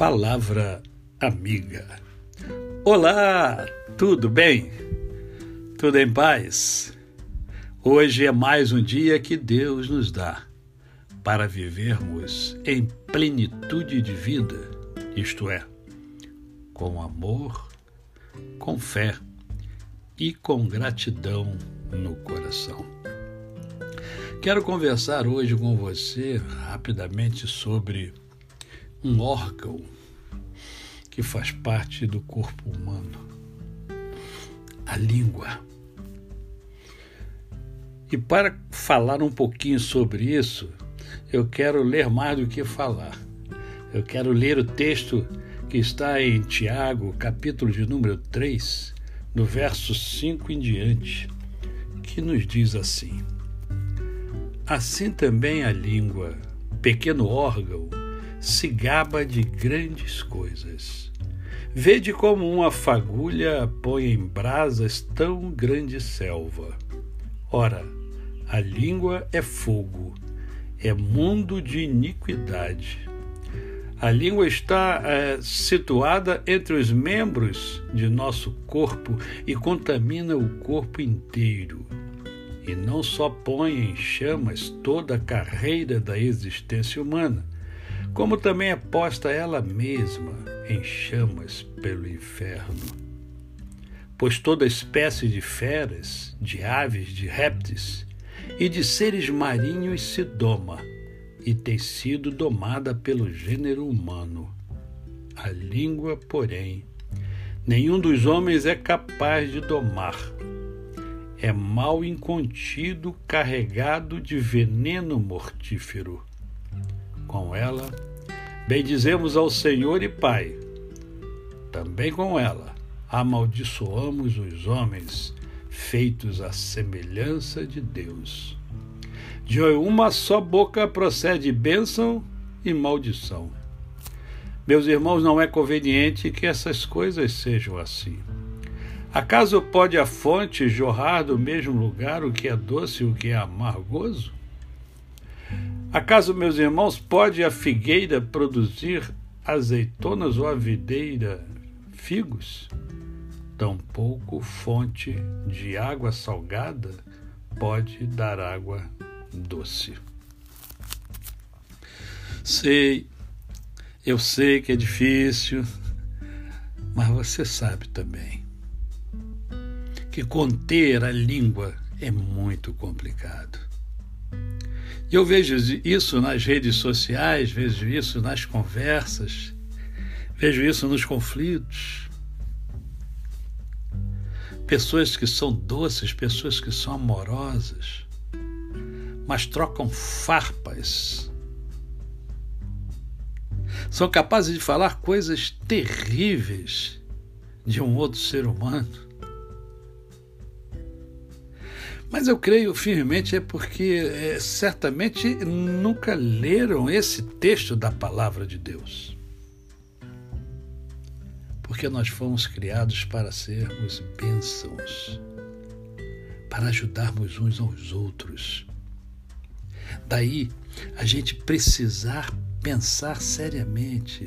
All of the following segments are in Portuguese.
Palavra Amiga. Olá, tudo bem? Tudo em paz? Hoje é mais um dia que Deus nos dá para vivermos em plenitude de vida, isto é, com amor, com fé e com gratidão no coração. Quero conversar hoje com você rapidamente sobre um órgão que faz parte do corpo humano, a língua. E para falar um pouquinho sobre isso, eu quero ler mais do que falar. Eu quero ler o texto que está em Tiago, capítulo de número 3, no verso 5 em diante, que nos diz assim: Assim também a língua, pequeno órgão, se gaba de grandes coisas. Vede como uma fagulha põe em brasas tão grande selva. Ora, a língua é fogo, é mundo de iniquidade. A língua está é, situada entre os membros de nosso corpo e contamina o corpo inteiro e não só põe em chamas toda a carreira da existência humana, como também é posta ela mesma em chamas pelo inferno. Pois toda espécie de feras, de aves, de répteis e de seres marinhos se doma, e tem sido domada pelo gênero humano. A língua, porém, nenhum dos homens é capaz de domar é mal incontido, carregado de veneno mortífero. Com ela, bendizemos ao Senhor e Pai. Também com ela, amaldiçoamos os homens, feitos à semelhança de Deus. De uma só boca procede bênção e maldição. Meus irmãos, não é conveniente que essas coisas sejam assim. Acaso pode a fonte jorrar do mesmo lugar o que é doce e o que é amargoso? Acaso, meus irmãos, pode a figueira produzir azeitonas ou a videira figos? Tampouco fonte de água salgada pode dar água doce. Sei, eu sei que é difícil, mas você sabe também que conter a língua é muito complicado. Eu vejo isso nas redes sociais, vejo isso nas conversas, vejo isso nos conflitos. Pessoas que são doces, pessoas que são amorosas, mas trocam farpas. São capazes de falar coisas terríveis de um outro ser humano mas eu creio firmemente é porque é, certamente nunca leram esse texto da palavra de Deus. Porque nós fomos criados para sermos bênçãos, para ajudarmos uns aos outros. Daí a gente precisar pensar seriamente,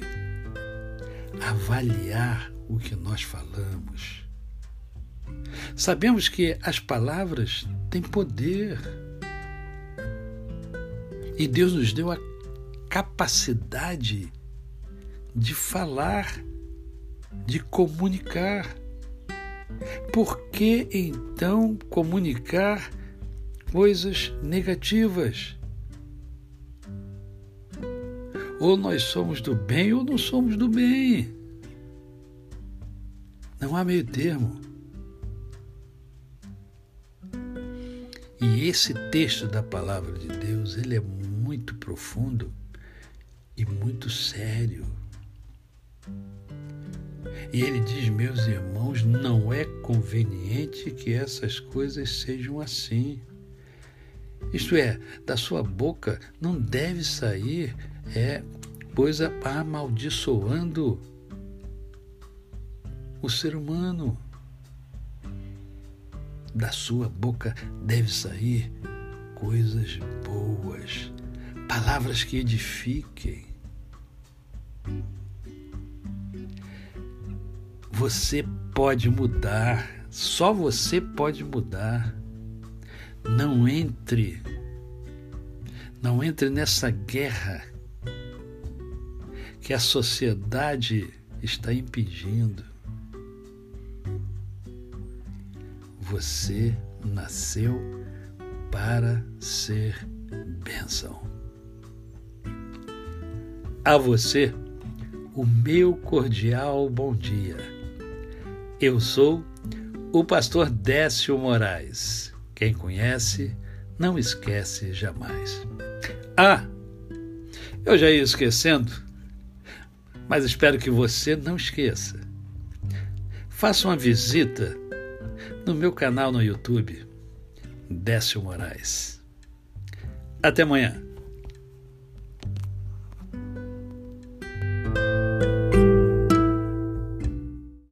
avaliar o que nós falamos Sabemos que as palavras têm poder. E Deus nos deu a capacidade de falar, de comunicar. Por que então comunicar coisas negativas? Ou nós somos do bem ou não somos do bem. Não há meio termo. E esse texto da palavra de Deus, ele é muito profundo e muito sério. E ele diz, meus irmãos, não é conveniente que essas coisas sejam assim. Isto é, da sua boca não deve sair é coisa amaldiçoando o ser humano da sua boca deve sair coisas boas, palavras que edifiquem. Você pode mudar, só você pode mudar. Não entre, não entre nessa guerra que a sociedade está impedindo. Você nasceu para ser bênção. A você, o meu cordial bom dia. Eu sou o pastor Décio Moraes. Quem conhece, não esquece jamais. Ah, eu já ia esquecendo, mas espero que você não esqueça. Faça uma visita no meu canal no YouTube, Décio Moraes. Até amanhã.